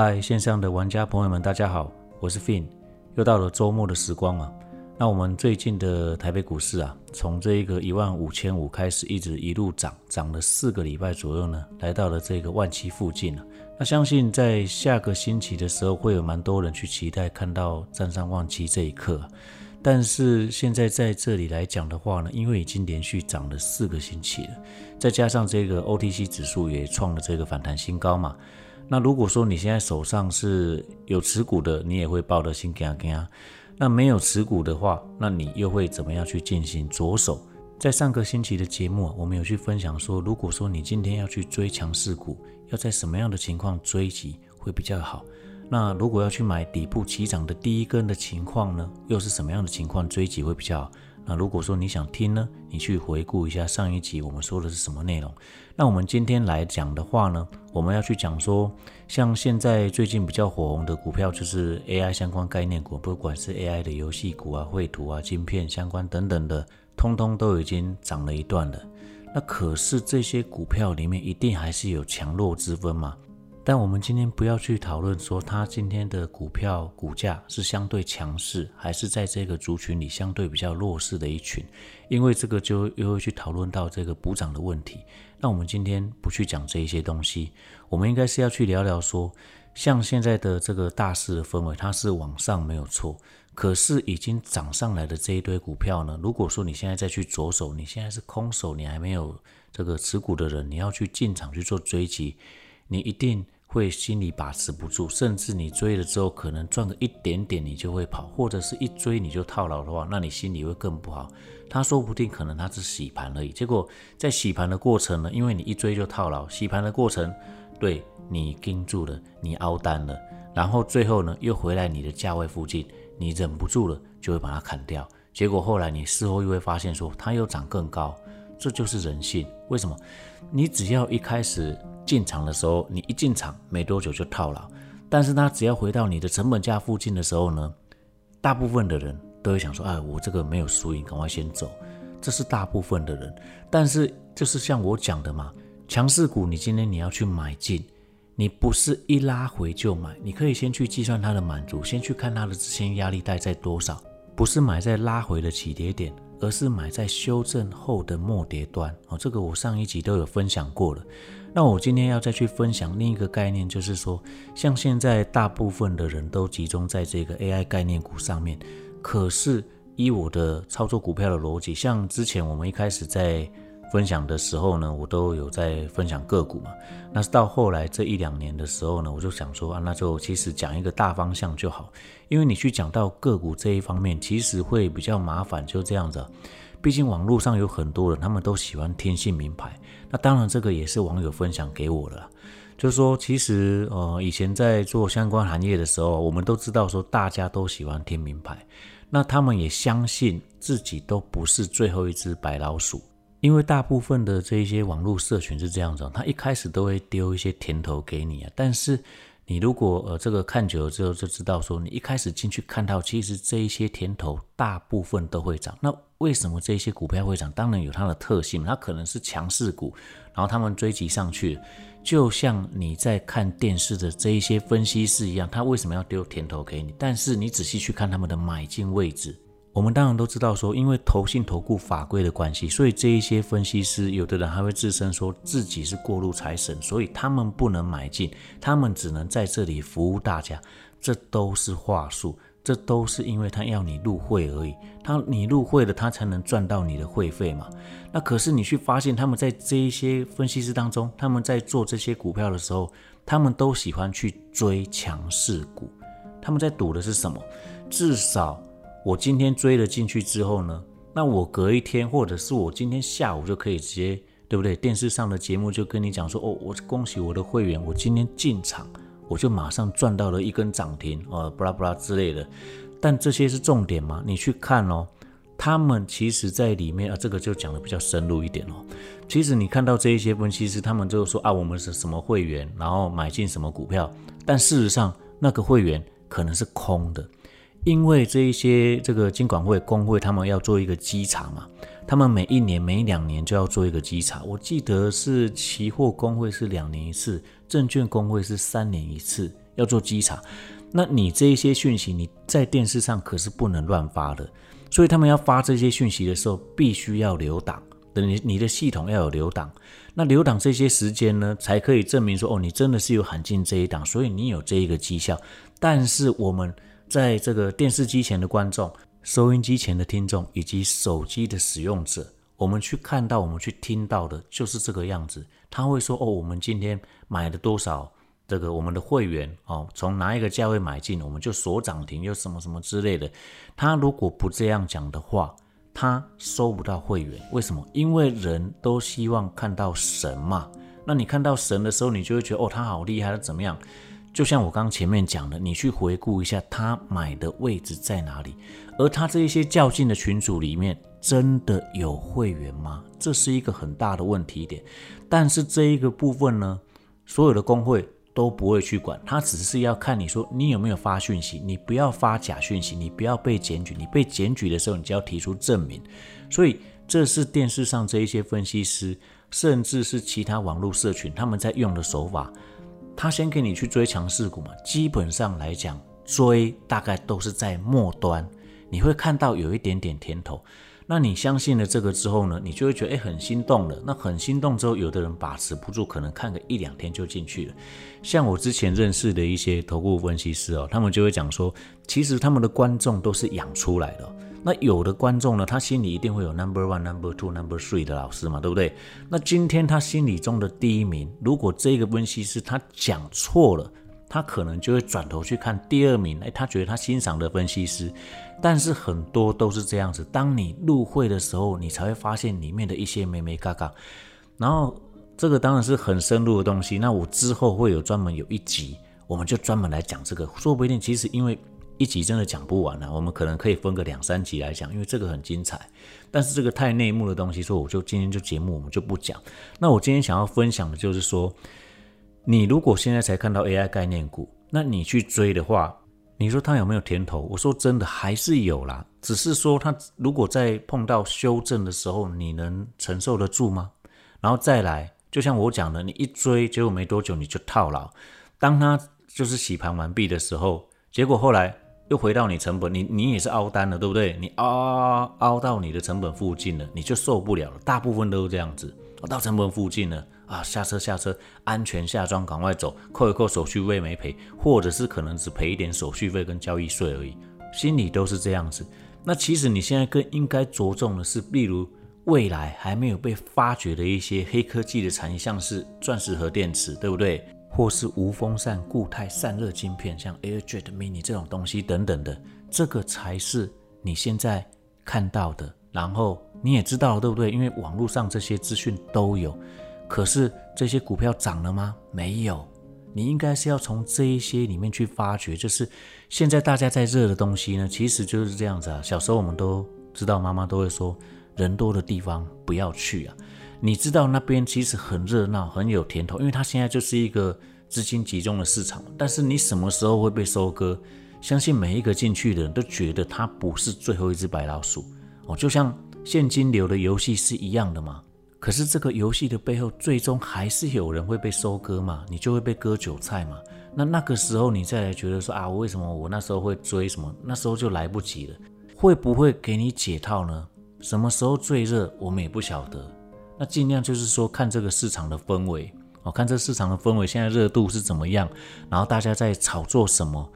嗨，线上的玩家朋友们，大家好，我是 Fin，又到了周末的时光嘛。那我们最近的台北股市啊，从这一个一万五千五开始，一直一路涨，涨了四个礼拜左右呢，来到了这个万七附近了。那相信在下个星期的时候，会有蛮多人去期待看到站上万七这一刻。但是现在在这里来讲的话呢，因为已经连续涨了四个星期了，再加上这个 OTC 指数也创了这个反弹新高嘛。那如果说你现在手上是有持股的，你也会抱得心惊惊。那没有持股的话，那你又会怎么样去进行着手？在上个星期的节目，我们有去分享说，如果说你今天要去追强势股，要在什么样的情况追击会比较好？那如果要去买底部起涨的第一根的情况呢，又是什么样的情况追击会比较好？那如果说你想听呢，你去回顾一下上一集我们说的是什么内容。那我们今天来讲的话呢，我们要去讲说，像现在最近比较火红的股票，就是 AI 相关概念股，不管是 AI 的游戏股啊、绘图啊、晶片相关等等的，通通都已经涨了一段了。那可是这些股票里面，一定还是有强弱之分嘛？但我们今天不要去讨论说它今天的股票股价是相对强势，还是在这个族群里相对比较弱势的一群，因为这个就又会去讨论到这个补涨的问题。那我们今天不去讲这一些东西，我们应该是要去聊聊说，像现在的这个大势的氛围，它是往上没有错，可是已经涨上来的这一堆股票呢，如果说你现在再去着手，你现在是空手，你还没有这个持股的人，你要去进场去做追击，你一定。会心里把持不住，甚至你追了之后，可能赚个一点点，你就会跑，或者是一追你就套牢的话，那你心里会更不好。他说不定可能他是洗盘而已，结果在洗盘的过程呢，因为你一追就套牢，洗盘的过程对你盯住了，你凹单了，然后最后呢又回来你的价位附近，你忍不住了就会把它砍掉，结果后来你事后又会发现说它又涨更高，这就是人性。为什么？你只要一开始。进场的时候，你一进场没多久就套牢，但是他只要回到你的成本价附近的时候呢，大部分的人都会想说，哎，我这个没有输赢，赶快先走。这是大部分的人，但是就是像我讲的嘛，强势股你今天你要去买进，你不是一拉回就买，你可以先去计算它的满足，先去看它的支撑压力带在多少，不是买在拉回的起跌点，而是买在修正后的末跌端。哦，这个我上一集都有分享过了。那我今天要再去分享另一个概念，就是说，像现在大部分的人都集中在这个 AI 概念股上面，可是依我的操作股票的逻辑，像之前我们一开始在分享的时候呢，我都有在分享个股嘛。那是到后来这一两年的时候呢，我就想说啊，那就其实讲一个大方向就好，因为你去讲到个股这一方面，其实会比较麻烦，就这样子。毕竟网络上有很多人，他们都喜欢听信名牌。那当然，这个也是网友分享给我的，就是说，其实呃，以前在做相关行业的时候，我们都知道说，大家都喜欢听名牌。那他们也相信自己都不是最后一只白老鼠，因为大部分的这些网络社群是这样子，他一开始都会丢一些甜头给你啊，但是。你如果呃这个看久了之后就知道说，你一开始进去看到，其实这一些甜头大部分都会涨。那为什么这些股票会涨？当然有它的特性，它可能是强势股，然后他们追击上去，就像你在看电视的这一些分析师一样，他为什么要丢甜头给你？但是你仔细去看他们的买进位置。我们当然都知道，说因为投信投顾法规的关系，所以这一些分析师，有的人还会自称说自己是过路财神，所以他们不能买进，他们只能在这里服务大家，这都是话术，这都是因为他要你入会而已，他你入会了，他才能赚到你的会费嘛。那可是你去发现，他们在这一些分析师当中，他们在做这些股票的时候，他们都喜欢去追强势股，他们在赌的是什么？至少。我今天追了进去之后呢，那我隔一天，或者是我今天下午就可以直接，对不对？电视上的节目就跟你讲说，哦，我恭喜我的会员，我今天进场，我就马上赚到了一根涨停，呃，布拉布拉之类的。但这些是重点吗？你去看哦，他们其实在里面啊，这个就讲的比较深入一点哦。其实你看到这一些分析师，他们就说啊，我们是什么会员，然后买进什么股票，但事实上那个会员可能是空的。因为这一些这个金管会工会，他们要做一个稽查嘛，他们每一年、每两年就要做一个稽查。我记得是期货工会是两年一次，证券工会是三年一次要做稽查。那你这一些讯息，你在电视上可是不能乱发的。所以他们要发这些讯息的时候，必须要留档，等你你的系统要有留档。那留档这些时间呢，才可以证明说，哦，你真的是有喊进这一档，所以你有这一个绩效。但是我们在这个电视机前的观众、收音机前的听众以及手机的使用者，我们去看到、我们去听到的就是这个样子。他会说，哦，我们今天买了多少？这个我们的会员哦，从哪一个价位买进，我们就锁涨停，又什么什么之类的。他如果不这样讲的话，他收不到会员。为什么？因为人都希望看到神嘛。那你看到神的时候，你就会觉得哦，他好厉害，他怎么样？就像我刚前面讲的，你去回顾一下他买的位置在哪里，而他这一些较劲的群组里面，真的有会员吗？这是一个很大的问题点。但是这一个部分呢，所有的工会。都不会去管，他只是要看你说你有没有发讯息，你不要发假讯息，你不要被检举，你被检举的时候，你就要提出证明。所以这是电视上这一些分析师，甚至是其他网络社群他们在用的手法。他先给你去追强势股嘛，基本上来讲，追大概都是在末端，你会看到有一点点甜头。那你相信了这个之后呢，你就会觉得哎很心动了。那很心动之后，有的人把持不住，可能看个一两天就进去了。像我之前认识的一些投顾分析师哦，他们就会讲说，其实他们的观众都是养出来的。那有的观众呢，他心里一定会有 number one、number two、number three 的老师嘛，对不对？那今天他心里中的第一名，如果这个分析师他讲错了。他可能就会转头去看第二名，哎，他觉得他欣赏的分析师，但是很多都是这样子。当你入会的时候，你才会发现里面的一些美美嘎嘎。然后这个当然是很深入的东西。那我之后会有专门有一集，我们就专门来讲这个。说不定其实因为一集真的讲不完了，我们可能可以分个两三集来讲，因为这个很精彩。但是这个太内幕的东西，说我就今天就节目我们就不讲。那我今天想要分享的就是说。你如果现在才看到 AI 概念股，那你去追的话，你说它有没有甜头？我说真的还是有啦，只是说它如果在碰到修正的时候，你能承受得住吗？然后再来，就像我讲的，你一追，结果没多久你就套牢。当它就是洗盘完毕的时候，结果后来又回到你成本，你你也是凹单了，对不对？你凹凹到你的成本附近了，你就受不了了。大部分都是这样子，到成本附近了。啊，下车下车，安全下装，赶快走，扣一扣手续费没赔，或者是可能只赔一点手续费跟交易税而已，心里都是这样子。那其实你现在更应该着重的是，例如未来还没有被发掘的一些黑科技的产业，像是钻石核电池，对不对？或是无风扇固态散热晶片，像 AirJet Mini 这种东西等等的，这个才是你现在看到的。然后你也知道，对不对？因为网络上这些资讯都有。可是这些股票涨了吗？没有。你应该是要从这一些里面去发掘，就是现在大家在热的东西呢，其实就是这样子啊。小时候我们都知道，妈妈都会说，人多的地方不要去啊。你知道那边其实很热闹，很有甜头，因为它现在就是一个资金集中的市场。但是你什么时候会被收割？相信每一个进去的人都觉得它不是最后一只白老鼠哦，就像现金流的游戏是一样的嘛。可是这个游戏的背后，最终还是有人会被收割嘛？你就会被割韭菜嘛？那那个时候你再来觉得说啊，为什么我那时候会追什么？那时候就来不及了。会不会给你解套呢？什么时候最热，我们也不晓得。那尽量就是说看这个市场的氛围哦，看这市场的氛围现在热度是怎么样，然后大家在炒作什么，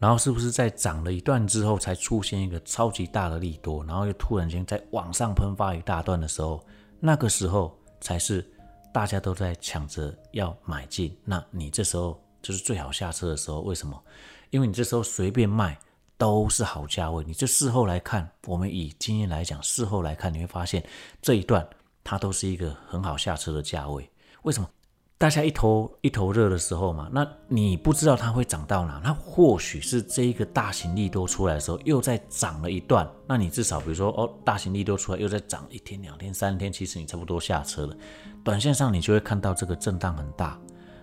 然后是不是在涨了一段之后才出现一个超级大的利多，然后又突然间在往上喷发一大段的时候。那个时候才是大家都在抢着要买进，那你这时候就是最好下车的时候。为什么？因为你这时候随便卖都是好价位。你这事后来看，我们以经验来讲，事后来看你会发现这一段它都是一个很好下车的价位。为什么？大家一头一头热的时候嘛，那你不知道它会涨到哪，那或许是这一个大型利多出来的时候又再涨了一段，那你至少比如说哦，大型利多出来又在涨一天、两天、三天，其实你差不多下车了。短线上你就会看到这个震荡很大，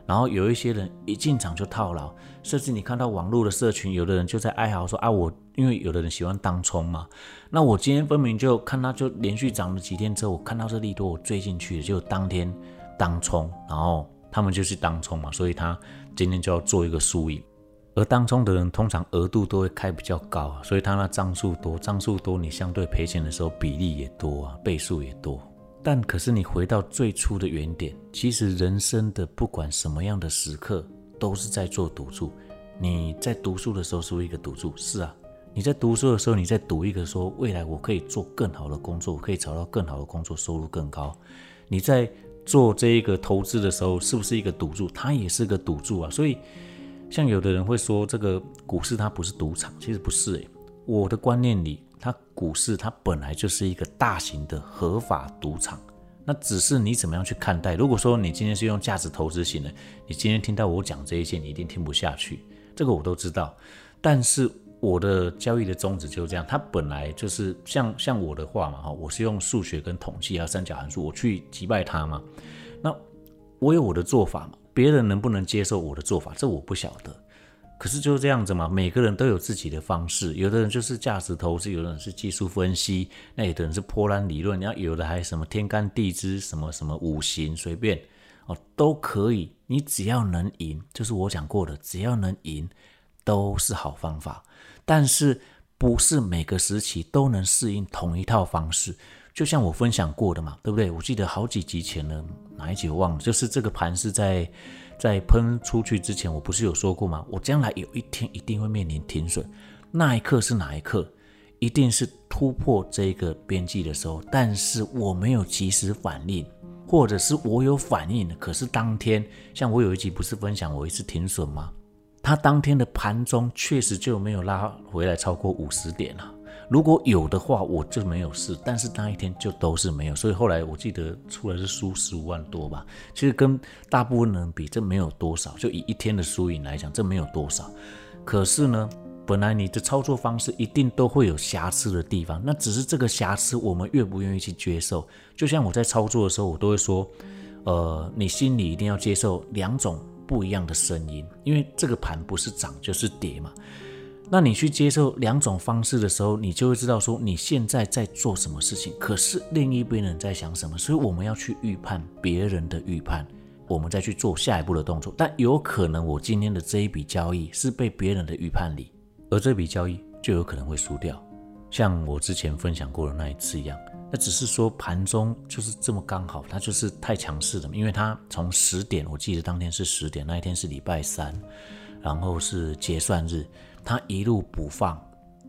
然后有一些人一进场就套牢，甚至你看到网络的社群，有的人就在哀嚎说啊，我因为有的人喜欢当冲嘛，那我今天分明就看它就连续涨了几天之后，我看到这利多我追进去，就当天。当冲，然后他们就是当冲嘛，所以他今天就要做一个输赢。而当冲的人通常额度都会开比较高啊，所以他那张数多，张数多，你相对赔钱的时候比例也多啊，倍数也多。但可是你回到最初的原点，其实人生的不管什么样的时刻，都是在做赌注。你在读书的时候是一个赌注，是啊。你在读书的时候，你在赌一个说未来我可以做更好的工作，我可以找到更好的工作，收入更高。你在做这一个投资的时候，是不是一个赌注？它也是个赌注啊。所以。像有的人会说，这个股市它不是赌场，其实不是诶。我的观念里，它股市它本来就是一个大型的合法赌场，那只是你怎么样去看待。如果说你今天是用价值投资型的，你今天听到我讲这一些，你一定听不下去。这个我都知道，但是我的交易的宗旨就是这样，它本来就是像像我的话嘛，哈，我是用数学跟统计啊三角函数，我去击败它嘛。那我有我的做法嘛。别人能不能接受我的做法，这我不晓得。可是就是这样子嘛，每个人都有自己的方式。有的人就是价值投资，有的人是技术分析，那有的人是波兰理论，然后有的还什么天干地支，什么什么五行，随便哦都可以。你只要能赢，就是我讲过的，只要能赢都是好方法。但是不是每个时期都能适应同一套方式。就像我分享过的嘛，对不对？我记得好几集前了，哪一集我忘了。就是这个盘是在在喷出去之前，我不是有说过吗？我将来有一天一定会面临停损，那一刻是哪一刻？一定是突破这个边际的时候。但是我没有及时反应，或者是我有反应，可是当天，像我有一集不是分享我一次停损吗？它当天的盘中确实就没有拉回来超过五十点了。如果有的话，我就没有事，但是那一天就都是没有，所以后来我记得出来是输十五万多吧。其实跟大部分人比，这没有多少，就以一天的输赢来讲，这没有多少。可是呢，本来你的操作方式一定都会有瑕疵的地方，那只是这个瑕疵我们愿不愿意去接受。就像我在操作的时候，我都会说，呃，你心里一定要接受两种不一样的声音，因为这个盘不是涨就是跌嘛。那你去接受两种方式的时候，你就会知道说你现在在做什么事情，可是另一边人在想什么。所以我们要去预判别人的预判，我们再去做下一步的动作。但有可能我今天的这一笔交易是被别人的预判里，而这笔交易就有可能会输掉，像我之前分享过的那一次一样。那只是说盘中就是这么刚好，它就是太强势了，因为它从十点，我记得当天是十点，那一天是礼拜三，然后是结算日。它一路补放，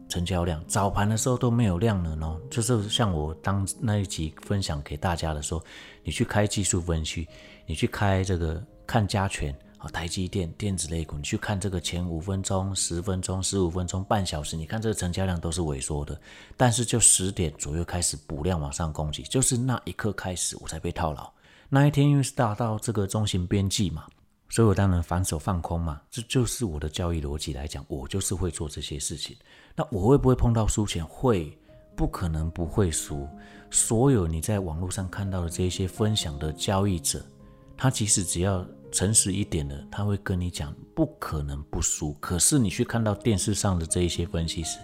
成交量早盘的时候都没有量了呢。就是像我当那一集分享给大家的时候，你去开技术分析，你去开这个看加权台积电电子类股，你去看这个前五分钟、十分钟、十五分钟、半小时，你看这个成交量都是萎缩的。但是就十点左右开始补量往上攻击，就是那一刻开始我才被套牢。那一天因为是达到这个中型边际嘛。所以我当然反手放空嘛，这就是我的交易逻辑来讲，我就是会做这些事情。那我会不会碰到输钱？会，不可能不会输。所有你在网络上看到的这些分享的交易者，他其实只要诚实一点的，他会跟你讲不可能不输。可是你去看到电视上的这一些分析师，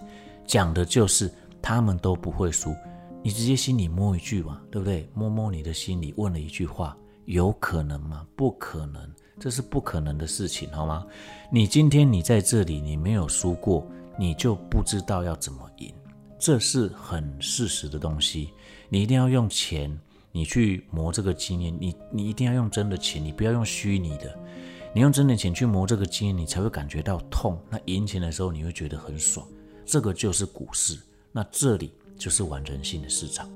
讲的就是他们都不会输。你直接心里摸一句嘛，对不对？摸摸你的心里，问了一句话：有可能吗？不可能。这是不可能的事情，好吗？你今天你在这里，你没有输过，你就不知道要怎么赢，这是很事实的东西。你一定要用钱，你去磨这个经验，你你一定要用真的钱，你不要用虚拟的。你用真的钱去磨这个经验，你才会感觉到痛。那赢钱的时候，你会觉得很爽。这个就是股市，那这里就是玩人性的市场。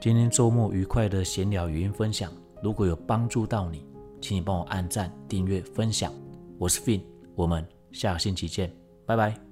今天周末愉快的闲聊语音分享，如果有帮助到你。请你帮我按赞、订阅、分享，我是 Fin，我们下个星期见，拜拜。